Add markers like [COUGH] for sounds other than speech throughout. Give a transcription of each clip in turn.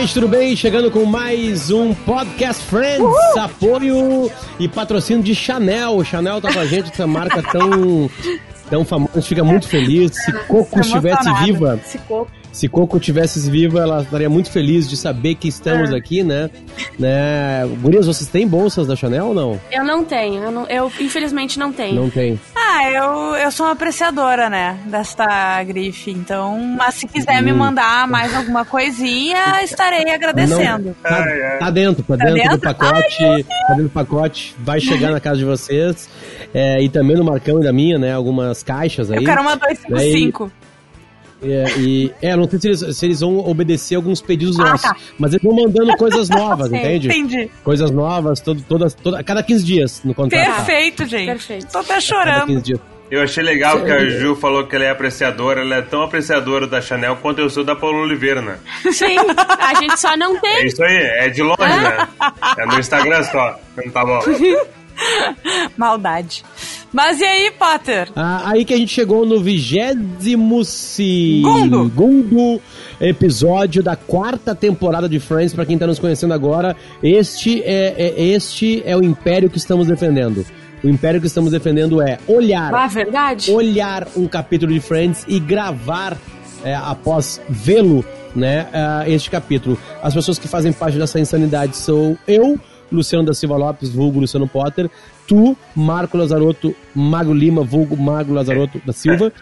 gente, tudo bem? Chegando com mais um Podcast Friends, Uhul! apoio e patrocínio de Chanel. Chanel tá com a gente, essa marca tão, tão famosa, a gente fica muito feliz. Se Coco estivesse viva. Se Coco se Coco tivesse viva, ela estaria muito feliz de saber que estamos é. aqui, né? né? Gurias, vocês têm bolsas da Chanel ou não? Eu não tenho, eu, não, eu infelizmente não tenho. Não tem. Ah, eu, eu sou uma apreciadora, né, desta grife, então, mas se quiser hum. me mandar mais alguma coisinha, estarei agradecendo. Não, tá, tá, dentro, tá, tá dentro, dentro, do pacote, Ai, tá dentro do pacote, vai chegar na casa de vocês, é, e também no Marcão e da minha, né, algumas caixas aí. Eu quero uma 255. É, e, é, não sei se eles, se eles, vão obedecer alguns pedidos ah, nossos, tá. mas eles vão mandando coisas [LAUGHS] novas, entende? Entendi. Coisas novas, todo, todas, toda, cada 15 dias no contrato. Perfeito, gente. Perfeito. Tô até chorando. Eu achei legal que a Ju falou que ela é apreciadora, ela é tão apreciadora da Chanel quanto eu sou da Paula Oliveira, né? Sim, a gente só não tem. É isso aí, é de longe, né? [LAUGHS] É no Instagram só, não tá bom. [LAUGHS] [LAUGHS] Maldade. Mas e aí, Potter? Ah, aí que a gente chegou no vigésimo segundo episódio da quarta temporada de Friends. Para quem tá nos conhecendo agora, este é, é, este é o império que estamos defendendo. O império que estamos defendendo é olhar. Ah, verdade? Olhar um capítulo de Friends e gravar é, após vê-lo, né? Uh, este capítulo. As pessoas que fazem parte dessa insanidade são eu, Luciano da Silva Lopes, vulgo Luciano Potter, tu, Marco Lazarotto, Mago Lima, vulgo Mago Lazarotto da Silva,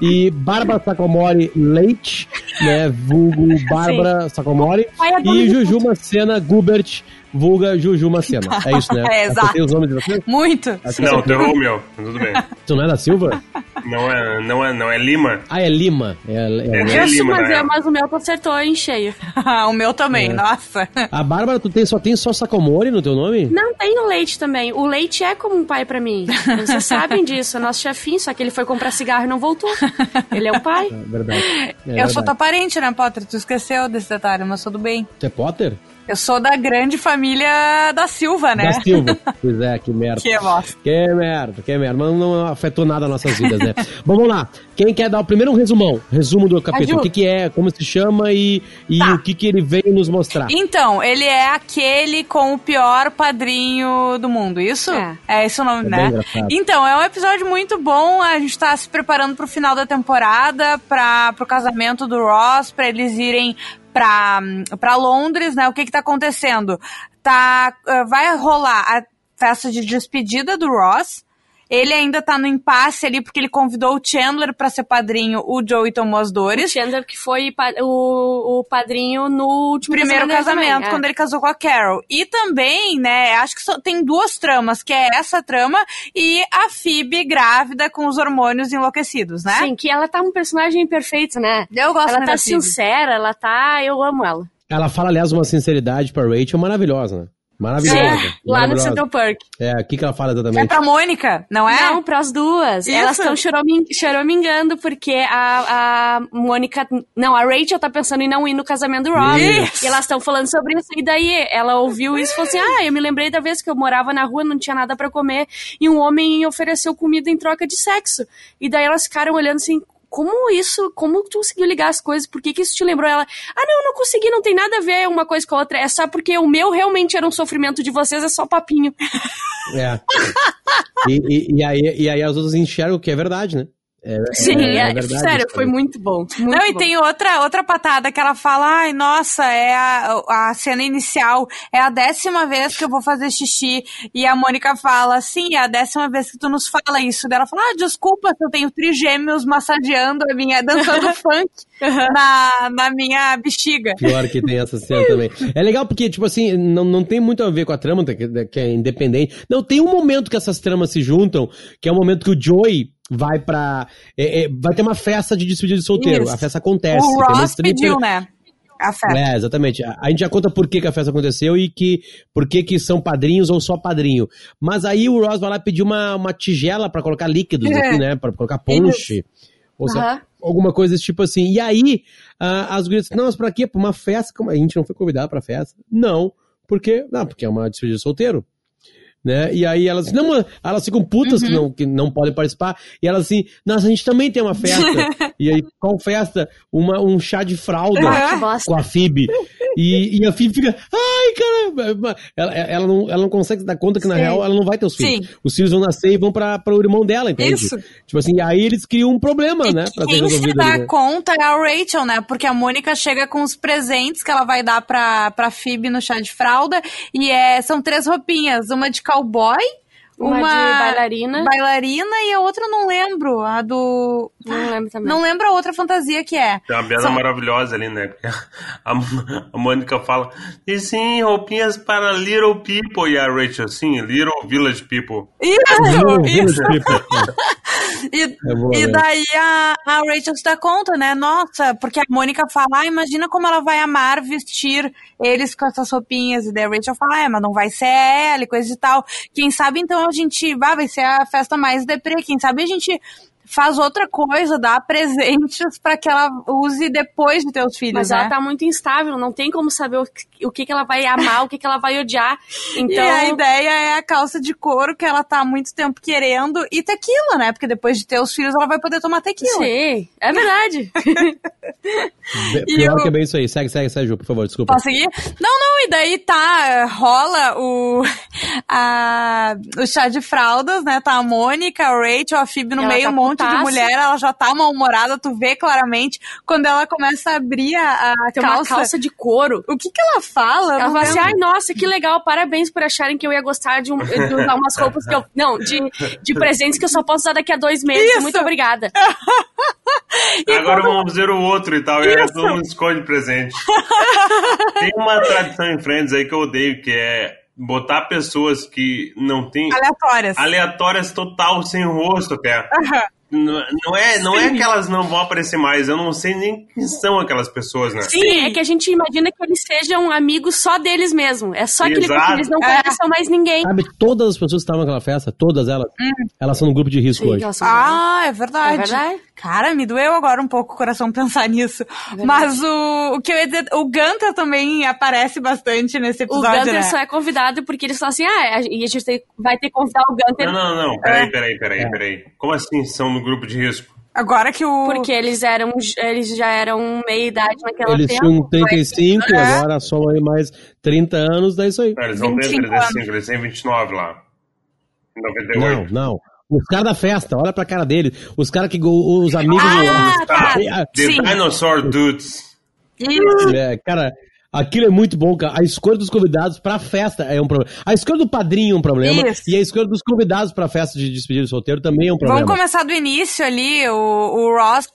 e Bárbara Sacomori Leite, né, vulgo [LAUGHS] Bárbara Sacomori, e Juju Macena Gubert, vulga Juju Macena. É isso, né? [LAUGHS] É, exato. os nomes de vocês? Muito. Não, teu o meu, tudo bem. Tu não é da Silva? Não é, não é, não é Lima. Ah, é Lima. É, é, é, é Lima, mas, é, mas o meu tu acertou em cheio. [LAUGHS] o meu também, é. nossa. A Bárbara, tu tem, só tem só Sacomori no teu nome? Não, tem o Leite também. O Leite é como um pai pra mim. Vocês [LAUGHS] sabem disso. É nosso chefinho, só que ele foi comprar cigarro e não voltou. Ele é o pai. É verdade. É eu verdade. sou tua parente, né, Potter? Tu esqueceu desse detalhe, mas tudo bem. Tu é Potter? Eu sou da grande família da Silva, né? Da Silva. [LAUGHS] Pois é, que merda. Que bosta. Que merda, que merda. Mas não afetou nada as nossas vidas, né? [LAUGHS] Bom, vamos lá. Quem quer dar o primeiro um resumão? Resumo do capítulo. O que, que é, como se chama e, e tá. o que, que ele veio nos mostrar. Então, ele é aquele com o pior padrinho do mundo, isso? É, é esse o nome, é né? Então, é um episódio muito bom. A gente tá se preparando pro final da temporada, pra, pro casamento do Ross, pra eles irem para Londres, né? O que que tá acontecendo? Tá, eh, vai rolar a festa de despedida do Ross, ele ainda tá no impasse ali porque ele convidou o Chandler para ser padrinho, o Joey tomou as dores. O Chandler que foi o, o padrinho no último primeiro casamento, também, é. quando ele casou com a Carol. E também, né, acho que só tem duas tramas, que é essa trama e a Phoebe grávida com os hormônios enlouquecidos, né? Sim, que ela tá um personagem perfeito, né? Eu gosto Ela tá sincera, ela tá, eu amo ela. Ela fala, aliás, uma sinceridade pra Rachel maravilhosa, né? Maravilhosa. É, lá no Central Park. É, o que, que ela fala exatamente? É pra Mônica, não é? Não, pras duas. Isso. Elas estão choramingando porque a, a Mônica. Não, a Rachel tá pensando em não ir no casamento do Rob. Isso. E elas estão falando sobre isso. E daí ela ouviu isso e falou assim: Ah, eu me lembrei da vez que eu morava na rua, não tinha nada para comer, e um homem ofereceu comida em troca de sexo. E daí elas ficaram olhando assim: como isso, como tu conseguiu ligar as coisas? Por que, que isso te lembrou ela? Ah, não, não consegui, não tem nada a ver uma coisa com a outra. É só porque o meu realmente era um sofrimento de vocês, é só papinho. É. e, e, e, aí, e aí as outras enxergam que é verdade, né? É, Sim, é, é, é verdade, sério, foi muito bom. Muito não, bom. e tem outra, outra patada que ela fala: ai, nossa, é a, a cena inicial, é a décima vez que eu vou fazer xixi. E a Mônica fala: sim, é a décima vez que tu nos fala isso. Daí ela fala: ah, desculpa se eu tenho trigêmeos massageando a minha, [LAUGHS] dançando funk na, na minha bexiga. Pior que tem essa cena [LAUGHS] também. É legal porque, tipo assim, não, não tem muito a ver com a trama, que é independente. Não, tem um momento que essas tramas se juntam, que é o momento que o Joey vai pra. É, é, vai ter uma festa de despedida de solteiro. Isso. A festa acontece. O Ross pediu, né? A festa. É, exatamente. A, gente já conta por que, que, a festa aconteceu e que por que, que são padrinhos ou só padrinho. Mas aí o Ross vai lá pedir uma, uma tigela para colocar líquidos é. aqui, né? Pra colocar ponche. Ou seja, alguma coisa desse tipo assim. E aí, uh, as gurias não, mas pra quê? Pra uma festa? Como a gente não foi convidado pra festa? Não. Porque, não, porque é uma despedida de solteiro. Né? E aí elas, não, elas ficam putas uhum. que, não, que não podem participar, e elas assim, nossa, a gente também tem uma festa. [LAUGHS] e aí, qual festa? Uma, um chá de fralda ah, com a Fib. E, e a Phoebe fica, ai, cara, ela, ela, não, ela não consegue dar conta que na Sim. real ela não vai ter os filhos. Sim. Os filhos vão nascer e vão para o irmão dela, entende? Isso. Tipo assim, aí eles criam um problema, e né? Pra quem se dá ali, né? conta é a Rachel, né? Porque a Mônica chega com os presentes que ela vai dar pra, pra Phoebe no chá de fralda e é, são três roupinhas, uma de cowboy, uma, uma, de bailarina. Bailarina e a outra eu não lembro. A do. Não lembro também. Não lembro a outra fantasia que é. Tem uma São... maravilhosa ali, né? [LAUGHS] A, a Mônica fala: e sim, roupinhas para little people. E a Rachel, sim, little village people. Isso! isso. [LAUGHS] e, é e daí a, a Rachel se dá conta, né? Nossa, porque a Mônica fala: ah, imagina como ela vai amar vestir eles com essas roupinhas. E daí a Rachel fala: é, mas não vai ser ela e coisa e tal. Quem sabe então a gente, ah, vai ser a festa mais deprê, quem sabe a gente faz outra coisa, dá presentes para que ela use depois de ter os filhos. Mas né? ela tá muito instável, não tem como saber o que, o que, que ela vai amar, o que, que ela vai odiar. Então... [LAUGHS] E a ideia é a calça de couro que ela tá há muito tempo querendo e tequila, né? Porque depois de ter os filhos ela vai poder tomar tequila. Sim, é verdade. [LAUGHS] Pior que é bem isso aí. Segue, segue, segue, Ju, por favor, desculpa. Posso seguir? Não, não, e daí tá, rola o, [LAUGHS] a, o chá de fraldas, né? Tá a Mônica, a Rachel, a Phoebe no ela meio, tá um monte de mulher, ela já tá mal-humorada, tu vê claramente. Quando ela começa a abrir a, a Tem calça. Uma calça de couro. O que que ela fala? Ela fala assim, ai, nossa, que legal, parabéns por acharem que eu ia gostar de, um, de usar umas roupas que eu... Não, de, de presentes que eu só posso usar daqui a dois meses. Isso. Muito obrigada. [LAUGHS] Agora quando... vamos ver o outro e tal. E aí todo mundo esconde presente. Tem uma tradição em Friends aí que eu odeio, que é botar pessoas que não tem. Aleatórias. Aleatórias total, sem rosto até. Uhum. Não, não é, não é que elas não vão aparecer mais, eu não sei nem quem são aquelas pessoas, né? Sim, é que a gente imagina que eles sejam amigos só deles mesmo. É só que eles, não é. conhecem mais ninguém. Sabe, todas as pessoas que estavam naquela festa, todas elas, hum. elas são no grupo de risco Sim, hoje. Ah, é verdade. É verdade. Cara, me doeu agora um pouco o coração pensar nisso. É Mas o, o que eu ia dizer, o Gunter também aparece bastante nesse episódio. O Gunter né? só é convidado porque eles falam assim: ah, e a gente vai ter que convidar o Gunter. Não, não, não, peraí, peraí, peraí, é. peraí. Como assim são no grupo de risco? Agora que o. Porque eles eram. Eles já eram meia idade naquela Eles tempo, tinham 35 e agora somam aí mais 30 anos, daí isso aí. Não, eles não têm 35, eles têm 29 lá. 98. Não, não. Os caras da festa, olha pra cara dele. Os caras que. Os amigos. Ah, do... tá. The Sim. Dinosaur Dudes. É, cara, Aquilo é muito bom, cara. A escolha dos convidados pra festa é um problema. A escolha do padrinho é um problema. Isso. E a escolha dos convidados pra festa de despedida de solteiro também é um problema. Vamos começar do início ali. O, o Ross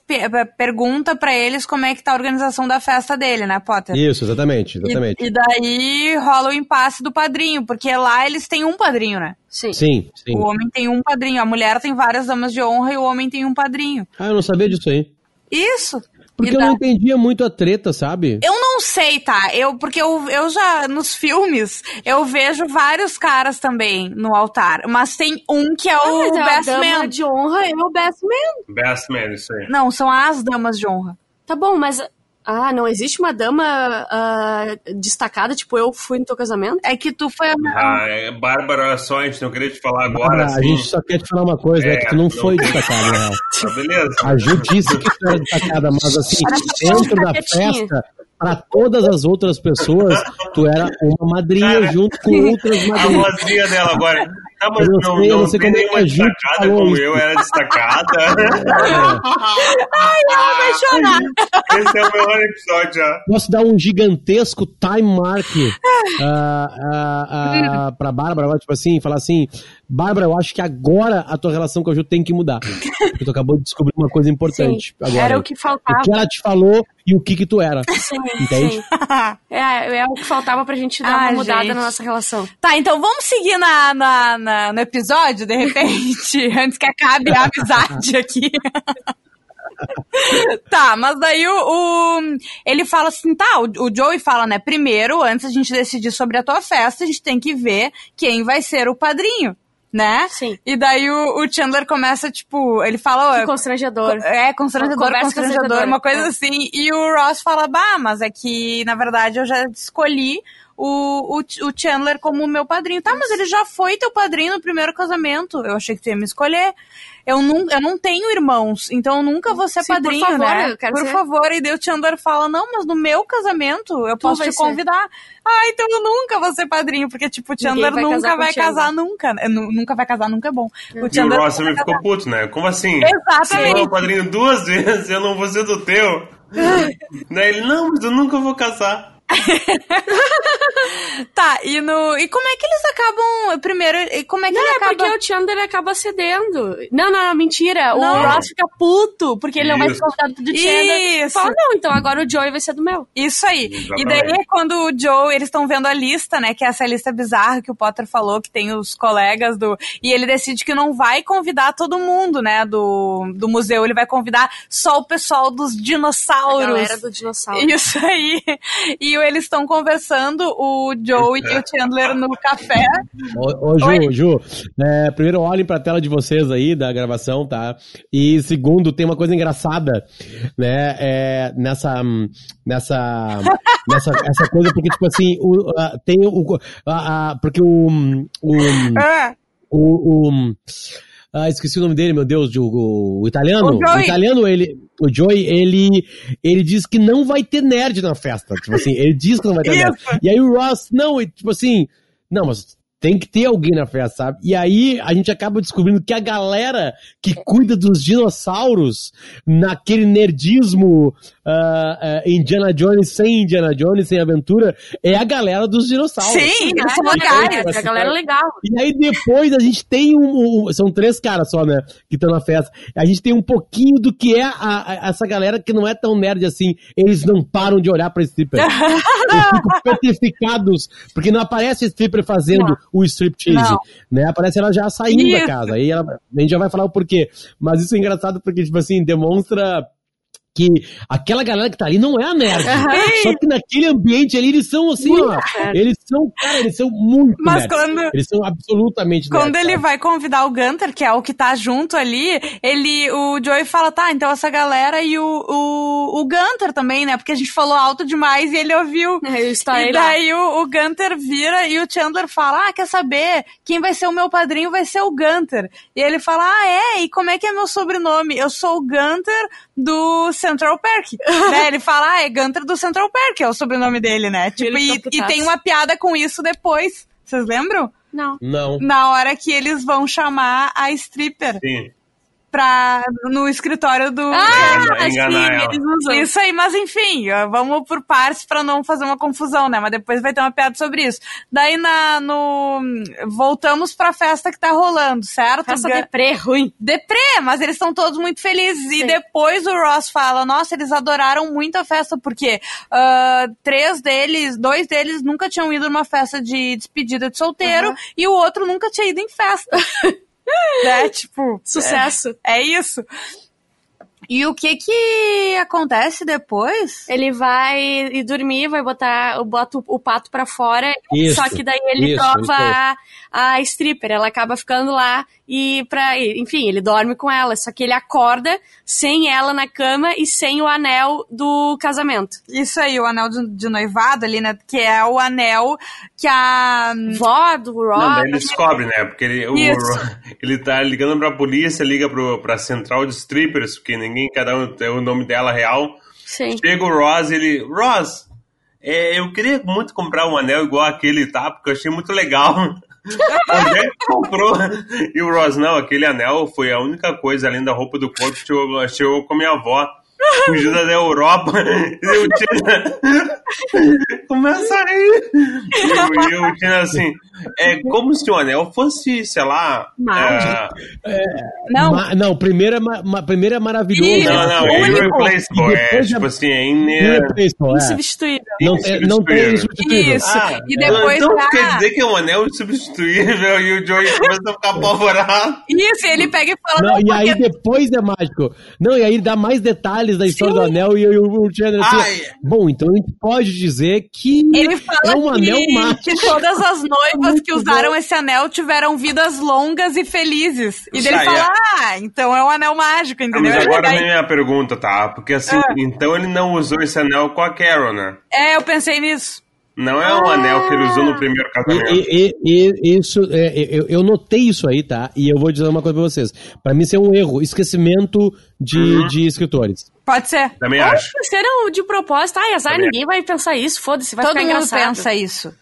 pergunta pra eles como é que tá a organização da festa dele, né, Potter? Isso, exatamente, exatamente. E, e daí rola o impasse do padrinho, porque lá eles têm um padrinho, né? Sim. sim. Sim, O homem tem um padrinho, a mulher tem várias damas de honra e o homem tem um padrinho. Ah, eu não sabia disso aí. Isso. Porque eu não entendia muito a treta, sabe? Eu não sei, tá? Eu, porque eu, eu já, nos filmes, eu vejo vários caras também no altar. Mas tem um que é ah, o é Best Man. de honra é o Best Man. Best Man, isso aí. Não, são as damas de honra. Tá bom, mas ah, não existe uma dama uh, destacada, tipo, eu fui no teu casamento? É que tu foi a. Ah, é, Bárbara, só a gente não queria te falar agora. assim. A gente só quer te falar uma coisa, é, é que tu não, não foi destacada, né? [LAUGHS] Tá beleza. A Ju disse que tu era destacada, mas assim, dentro da festa, para todas as outras pessoas, tu era uma madrinha Cara, junto com [LAUGHS] outras madrinhas. A vozinha dela agora. Ah, mas eu não, sei, não, não tem nenhuma é destacada como eu era destacada. [LAUGHS] Ai, ela vai chorar. Esse é o melhor episódio já. Posso dar um gigantesco time mark uh, uh, uh, pra Bárbara, tipo assim, falar assim, Bárbara, eu acho que agora a tua relação com a Ju tem que mudar. Porque tu acabou de descobrir uma coisa importante. Sim, agora, era o que faltava. O que ela te falou e o que que tu era. Sim, Entende? Sim. [LAUGHS] É, é o que faltava pra gente dar ah, uma mudada gente. na nossa relação. Tá, então vamos seguir na, na, na no episódio, de repente, [LAUGHS] antes que acabe a amizade [LAUGHS] aqui. tá, mas daí o, o, ele fala assim, tá, o, o Joey fala, né, primeiro, antes a gente decidir sobre a tua festa, a gente tem que ver quem vai ser o padrinho né? Sim. E daí o, o Chandler começa, tipo, ele fala... Que constrangedor. É, constrangedor, constrangedor, uma coisa é. assim. E o Ross fala, bah, mas é que, na verdade, eu já escolhi o, o, o Chandler como meu padrinho. Tá, mas ele já foi teu padrinho no primeiro casamento. Eu achei que tu ia me escolher. Eu não, eu não tenho irmãos, então eu nunca vou ser Sim, padrinho, por favor, né? por ser. favor. E daí o Chandler fala, não, mas no meu casamento eu tu posso te convidar. Ser. Ah, então eu nunca vou ser padrinho, porque, tipo, o Chandler vai nunca vai casar nunca. Nunca vai casar, nunca é bom. O Chandler e o Ross também ficou puto, né? Como assim? Exatamente. Você é padrinho duas vezes, eu não vou ser do teu. [LAUGHS] Daí ele, não, mas eu nunca vou casar. [LAUGHS] tá, e no. E como é que eles acabam. Primeiro, e como é que não, ele é acaba... porque o Chandler acaba cedendo. Não, não, mentira. Não. O Ross fica puto, porque ele Isso. não vai ser convidado do Chandler. Isso. Fala, não, então agora o Joey vai ser do meu. Isso aí. Exatamente. E daí, quando o Joe, eles estão vendo a lista, né? Que é essa lista bizarra que o Potter falou, que tem os colegas do. E ele decide que não vai convidar todo mundo, né? Do, do museu. Ele vai convidar só o pessoal dos dinossauros. A galera do dinossauro. Isso aí. E eles estão conversando, o Joe e o Chandler no café. Ô, ô Ju, Oi? Ju, é, primeiro olhem pra tela de vocês aí da gravação, tá? E segundo, tem uma coisa engraçada, né? É, nessa. Nessa. [LAUGHS] nessa essa coisa, porque, tipo assim, o, uh, tem o. Uh, uh, porque o. o, é. o, o ah, esqueci o nome dele, meu Deus, o, o italiano. O, o, italiano, ele. O Joey, ele. Ele diz que não vai ter nerd na festa. Tipo assim, ele diz que não vai ter nerd. E aí o Ross, não, tipo assim. Não, mas tem que ter alguém na festa, sabe? E aí a gente acaba descobrindo que a galera que cuida dos dinossauros, naquele nerdismo uh, uh, Indiana Jones sem Indiana Jones, sem aventura, é a galera dos dinossauros. Sim, eles são legais, é a galera legal. E aí depois a gente tem um, um são três caras só, né, que estão na festa. A gente tem um pouquinho do que é a, a, essa galera que não é tão nerd assim, eles não param de olhar pra stripper. [LAUGHS] eles ficam petrificados, porque não aparece stripper fazendo não o striptease, né? Aparece ela já saindo isso. da casa. Aí ela, a gente já vai falar o porquê. Mas isso é engraçado porque, tipo assim, demonstra que aquela galera que tá ali não é a nerd. Uhum. Só que naquele ambiente ali eles são assim, ó. Eles são, cara, eles são muito Mas nerds. quando eles são absolutamente Quando nerds, ele vai convidar o Gunter, que é o que tá junto ali, ele o Joey fala: "Tá, então essa galera e o o, o Gunter também, né? Porque a gente falou alto demais e ele ouviu. É, está e daí o, o Gunter vira e o Chandler fala: "Ah, quer saber? Quem vai ser o meu padrinho vai ser o Gunter". E ele fala: "Ah, é? E como é que é meu sobrenome? Eu sou o Gunter do Central Park. [LAUGHS] né? Ele fala, ah, é Gunter do Central Park, é o sobrenome dele, né? Tipo, e, e tem uma piada com isso depois. Vocês lembram? Não. Não. Na hora que eles vão chamar a stripper. Sim pra, no escritório do. Ah, enganar sim, Isso aí, mas enfim, vamos por partes pra não fazer uma confusão, né? Mas depois vai ter uma piada sobre isso. Daí na, no. Voltamos pra festa que tá rolando, certo? Festa deprê, ruim. Deprê, mas eles estão todos muito felizes. Sim. E depois o Ross fala: Nossa, eles adoraram muito a festa, porque uh, três deles, dois deles nunca tinham ido numa festa de despedida de solteiro uhum. e o outro nunca tinha ido em festa. [LAUGHS] né? Tipo, sucesso. É, é isso. E o que que acontece depois? Ele vai ir dormir, vai botar, bota o, o pato para fora, isso, só que daí ele isso, prova a, a stripper, ela acaba ficando lá e pra, enfim, ele dorme com ela, só que ele acorda sem ela na cama e sem o anel do casamento. Isso aí, o anel de, de noivado ali, né, que é o anel que a vó do Rob... Não, daí ele descobre, né, porque ele, o, [LAUGHS] ele tá ligando pra polícia, liga pro, pra central de strippers, porque ninguém, cada um tem o nome dela real. Sim. Chega o Ross, ele, Ross, é, eu queria muito comprar um anel igual aquele, tá? Porque eu achei muito legal. Onde é que comprou? E o Ross, não, aquele anel foi a única coisa além da roupa do corpo que chegou, chegou com a minha avó fugindo da Europa. [LAUGHS] Eu tinha... Começa a rir. E eu tinha assim. É como se o anel fosse, sei lá. É... É... Não. Ma... não, primeiro é, ma... primeiro é maravilhoso. Não, não, é irreplaceable. É, tipo assim, é irreplaceable. Insubstituível. Não, tem, não tem insubstituível. Isso. Ah, e depois. Então ah... quer dizer que é um anel insubstituível e o Joey começa a ficar apavorado. Isso, ele pega e fala. Não, não e aí depois é mágico. Não, e aí dá mais detalhes da história Sim. do anel e, o Chandler assim. Ai. Bom, então a gente pode dizer que ele fala é um anel mágico. Que todas as [LAUGHS] noivas que usaram bom. esse anel tiveram vidas longas e felizes. E dele fala, ah, então é um anel mágico, entendeu? Mas agora vem a pergunta, tá? Porque assim, ah. então ele não usou esse anel com a Carol, né? É, eu pensei nisso. Não é um anel que ele usou no primeiro casamento. E, e, e isso, é, eu, eu, notei isso aí, tá? E eu vou dizer uma coisa pra vocês. Pra mim, isso é um erro, esquecimento de, uhum. de escritores. Pode ser. Também acho. Serão de propósito. Ai, azar, Também ninguém vai pensar isso. Foda-se, vai Todo ficar engraçado. Todo mundo pensa isso.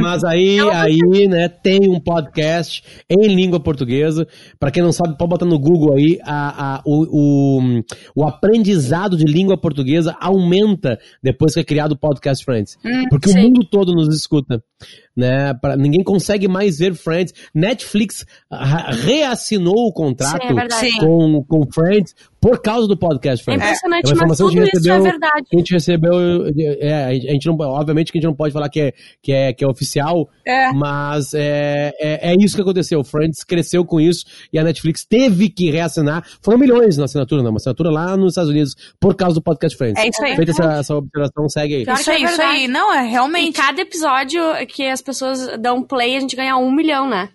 Mas aí, aí, né, tem um podcast em língua portuguesa. Para quem não sabe, pode botar no Google aí, a, a, o, o, o, aprendizado de língua portuguesa aumenta depois que é criado o Podcast Friends. Hum, porque sim. o mundo todo nos escuta né? Pra, ninguém consegue mais ver Friends. Netflix reassinou o contrato Sim, é com, com Friends por causa do podcast Friends. É impressionante, é mas tudo recebeu, isso é verdade. A gente recebeu, é, a gente não, obviamente que a gente não pode falar que é, que é, que é oficial, é. mas é, é, é, isso que aconteceu. Friends cresceu com isso e a Netflix teve que reassinar. Foram milhões na assinatura, não, uma assinatura lá nos Estados Unidos por causa do podcast Friends. É isso aí. Feita essa, essa observação, segue aí. Isso aí, isso aí. Não, é realmente. E cada episódio que as pessoas dão play, a gente ganha um milhão, né?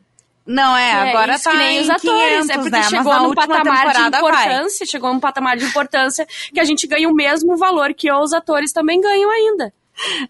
Não, é, é agora tá que nem os atores, 500, é porque né? chegou num patamar de importância, vai. chegou num patamar de importância que a gente ganha o mesmo valor que os atores também ganham ainda.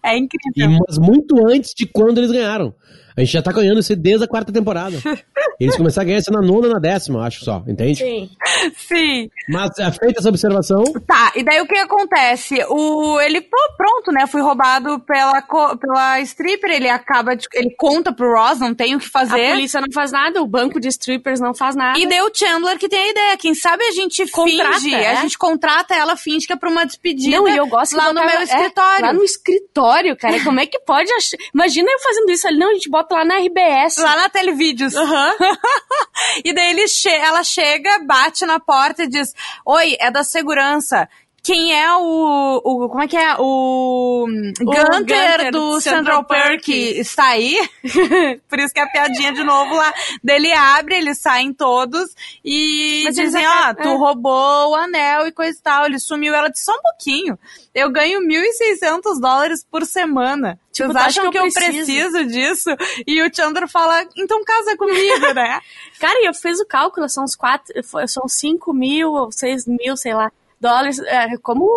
É incrível. E, mas muito antes de quando eles ganharam. A gente já tá ganhando isso desde a quarta temporada. [LAUGHS] Eles começaram a ganhar isso na nona na décima, acho só, entende? Sim. Sim. Mas é feita essa observação. Tá, e daí o que acontece? O, ele, pô, pronto, né? Fui roubado pela, pela stripper, ele acaba, de, ele conta pro Ross, não tem o que fazer. A polícia não faz nada, o banco de strippers não faz nada. E deu o Chandler que tem a ideia. Quem sabe a gente contrata, finge, é? a gente contrata ela, finge que é pra uma despedida. Não, e eu gosto lá no meu é, escritório. Lá no escritório, cara. Como é que pode achar? Imagina eu fazendo isso ali. Não, a gente bota bota lá na RBS. Lá na Televídeos. Uhum. [LAUGHS] e daí ele che ela chega, bate na porta e diz: Oi, é da segurança quem é o, o, como é que é? O, o Gunter, Gunter do Central Park. Está aí? [LAUGHS] Por isso que a piadinha de novo lá dele abre eles saem todos e Mas dizem ó oh, tu é. roubou o anel e coisa e tal. Ele sumiu. Ela disse só um pouquinho. Eu ganho 1.600 dólares por semana. Tipo, Vocês acham que eu, que eu preciso? disso? E o Chandler fala, então casa comigo, né? [LAUGHS] Cara, eu fiz o cálculo, são uns quatro, são 5 mil ou 6 mil, sei lá dólares, é, como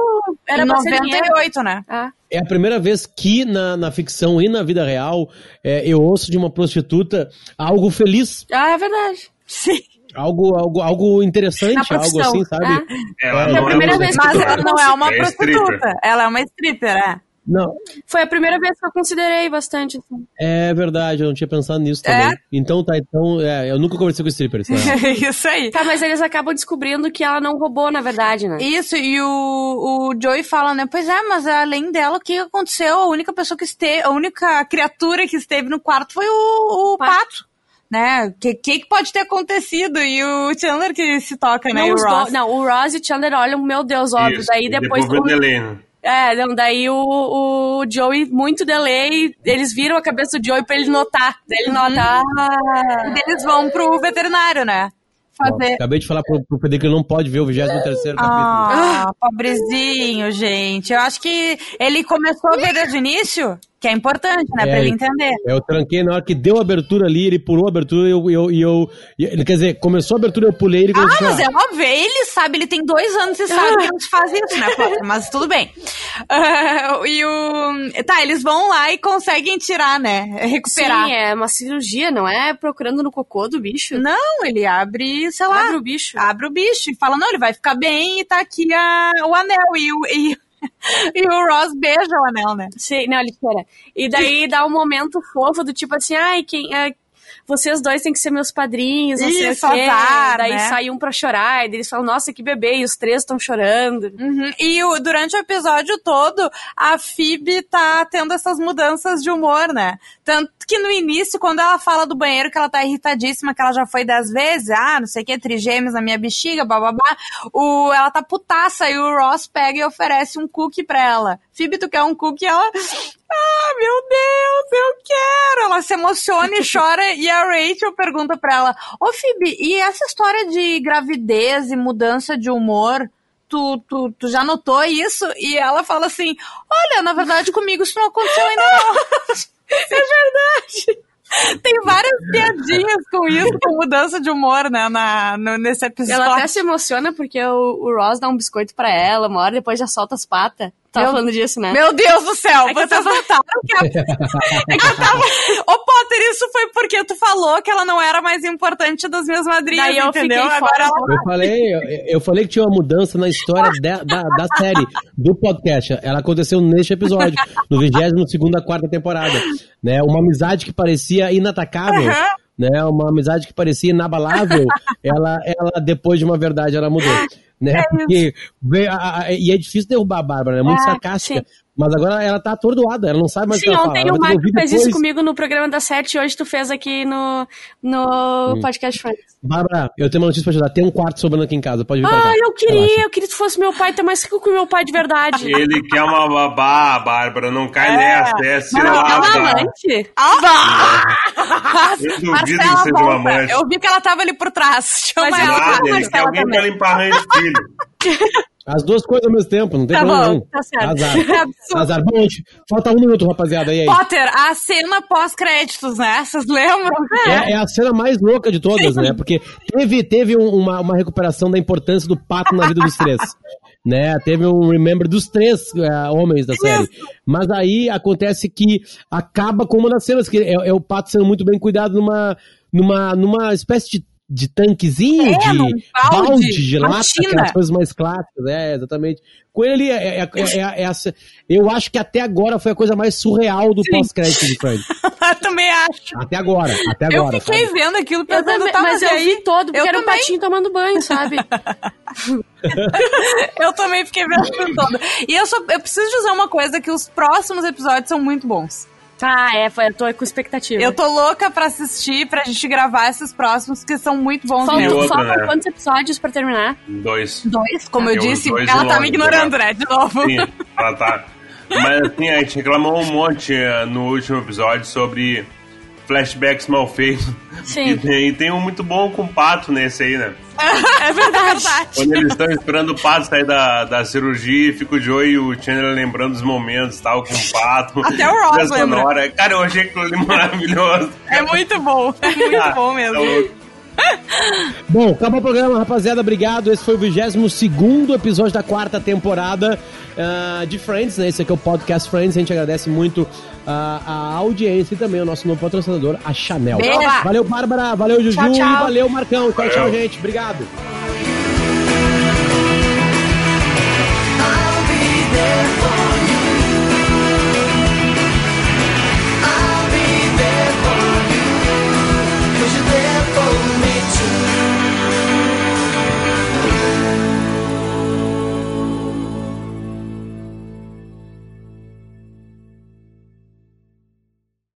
era em 98, né? Ah. É a primeira vez que na, na ficção e na vida real é, eu ouço de uma prostituta algo feliz. Ah, é verdade. Sim. Algo, algo, algo interessante, algo assim, sabe? Ah. Ela é, a primeira vez Mas ela não é uma é prostituta, ela é uma stripper, é. Não. Foi a primeira vez que eu considerei bastante. Assim. É verdade, eu não tinha pensado nisso também. É? Então tá, então, é, eu nunca conversei com strippers. Tá? [LAUGHS] Isso aí. Tá, mas eles acabam descobrindo que ela não roubou, na verdade, né? Isso, e o, o Joey fala, né? Pois é, mas além dela, o que aconteceu? A única pessoa que esteve, a única criatura que esteve no quarto foi o, o pato. pato né? O que, que, pode ter acontecido? E o Chandler que se toca, né? Não, e o Ross. Do, não, o Ross e o Chandler olham, meu Deus, óbvio. Isso, daí depois. depois do, é, não, daí o, o Joey, muito delay, eles viram a cabeça do Joey pra ele notar. Daí ele nota, ah, eles vão pro veterinário, né? Fazer... acabei de falar pro, pro Pedro que ele não pode ver o 23 terceiro capítulo. Ah, pobrezinho, gente. Eu acho que ele começou a ver desde o início. Que é importante, né? É, pra ele entender. Eu tranquei na hora que deu a abertura ali, ele pulou a abertura e eu, eu, eu, eu, Quer dizer, começou a abertura, eu pulei ele Ah, mas é óbvio, ele sabe, ele tem dois anos e sabe que não se faz isso, né? [LAUGHS] Mas tudo bem. Uh, e o. Tá, eles vão lá e conseguem tirar, né? Recuperar. Sim, é uma cirurgia, não é procurando no cocô do bicho? Não, ele abre, sei lá. Abre o bicho. Abre o bicho e fala, não, ele vai ficar bem e tá aqui a, o anel. E o. E [LAUGHS] e o Ross beija o anel, né? Sim, não, ele espera. E daí dá um momento fofo do tipo assim, ai, quem. Vocês dois têm que ser meus padrinhos, não sei o quê. Azar, daí né? sai um pra chorar, e eles falam, nossa, que bebê, e os três estão chorando. Uhum. E o, durante o episódio todo, a Phoebe tá tendo essas mudanças de humor, né? Tanto que no início, quando ela fala do banheiro que ela tá irritadíssima, que ela já foi dez vezes, ah, não sei o que, trigêmeos na minha bexiga, bababá, o, ela tá putaça e o Ross pega e oferece um cookie pra ela. Phoebe, tu quer um cookie? Ela, ah, meu Deus, eu quero! Ela se emociona e [LAUGHS] chora e a Rachel pergunta pra ela, ô oh, Phoebe, e essa história de gravidez e mudança de humor, tu, tu, tu já notou isso? E ela fala assim, olha, na verdade comigo isso não aconteceu ainda não. [LAUGHS] é verdade. Tem várias piadinhas com isso, com mudança de humor, né, na, no, nesse episódio. Ela até se emociona porque o, o Ross dá um biscoito para ela, uma hora depois já solta as patas. Tava falando disso, né? Meu Deus do céu, é vocês tava... notaram que a... [LAUGHS] é que eu tava... Ô, Potter, isso foi porque tu falou que ela não era mais importante das minhas madrinhas, Daí eu entendeu? Agora ela... Eu falei, eu, eu, falei que tinha uma mudança na história de, da, da série, do podcast. Ela aconteceu neste episódio, no 22 segunda quarta temporada. Né? Uma amizade que parecia inatacável. Uhum né? Uma amizade que parecia inabalável, ela, ela depois de uma verdade, ela mudou. Né? É Porque, a, a, e é difícil derrubar a Bárbara, é muito é, sarcástica. Sim. Mas agora ela tá atordoada, ela não sabe mais o que ela fala. Sim, ontem o Marco fez isso comigo no programa da Sete, hoje tu fez aqui no, no podcast Friends. Bárbara, eu tenho uma notícia pra te dar. Tem um quarto sobrando aqui em casa, pode vir ah, pra cá. Ah, eu queria, Relaxa. eu queria que tu fosse meu pai, tá mais rico que o meu pai de verdade. [LAUGHS] Ele quer uma babá, Bárbara, não cai é. nessa, é se Não, é uma amante. Ah, eu duvido que seja uma amante. Eu vi que ela tava ali por trás. Chama Mas ela. Ele quer alguém pra limpar de filho. [LAUGHS] As duas coisas ao mesmo tempo, não tem tá problema. Bom, tá certo. Azar. [LAUGHS] É Azar. Bom, gente, falta um minuto, rapaziada. E aí? Potter, a cena pós-créditos, né? Vocês lembram? É, é, a cena mais louca de todas, Sim. né? Porque teve, teve uma, uma recuperação da importância do pato na vida dos três. [LAUGHS] né? Teve um remember dos três uh, homens da série. Mas aí acontece que acaba com uma das cenas, que é, é o pato sendo muito bem cuidado numa, numa, numa espécie de de tanquezinho, é, de balde, balde de lata, aquelas coisas mais clássicas, é, exatamente. Com ele, é, é, é, é, essa, eu acho que até agora foi a coisa mais surreal do pós-crédito de Friends. [LAUGHS] eu também acho. Até agora, até agora. Eu fiquei sabe? vendo aquilo pensando, eu também, tá, mas, mas eu vi todo, porque eu era também. um patinho tomando banho, sabe? [LAUGHS] eu também fiquei vendo todo. E eu, só, eu preciso dizer uma coisa, que os próximos episódios são muito bons. Ah, é, eu tô com expectativa. Eu tô louca pra assistir, pra gente gravar esses próximos, que são muito bons Faltam, mesmo. Faltam né? quantos episódios pra terminar? Dois. Dois? Como eu, eu disse, ela tá me ignorando, né? De novo. Sim, ela tá. Mas assim, a gente reclamou um monte eh, no último episódio sobre flashbacks mal feitos. Sim. E tem, e tem um muito bom com o Pato nesse aí, né? É verdade. [LAUGHS] Quando eles estão esperando o Pato sair da, da cirurgia, fica o Joey e o Chandler lembrando os momentos tal, com o Pato. [LAUGHS] Até o Ross lembra. Cara, eu achei aquilo ali maravilhoso. É muito bom. É muito ah, bom mesmo. Tá Bom, acabou o programa, rapaziada. Obrigado. Esse foi o 22 episódio da quarta temporada uh, de Friends, né? Esse aqui é o podcast Friends. A gente agradece muito uh, a audiência e também o nosso novo patrocinador, a Chanel. Valeu, Bárbara. Valeu, Juju. Tchau, tchau. E valeu, Marcão. Tchau, tchau, gente. Obrigado.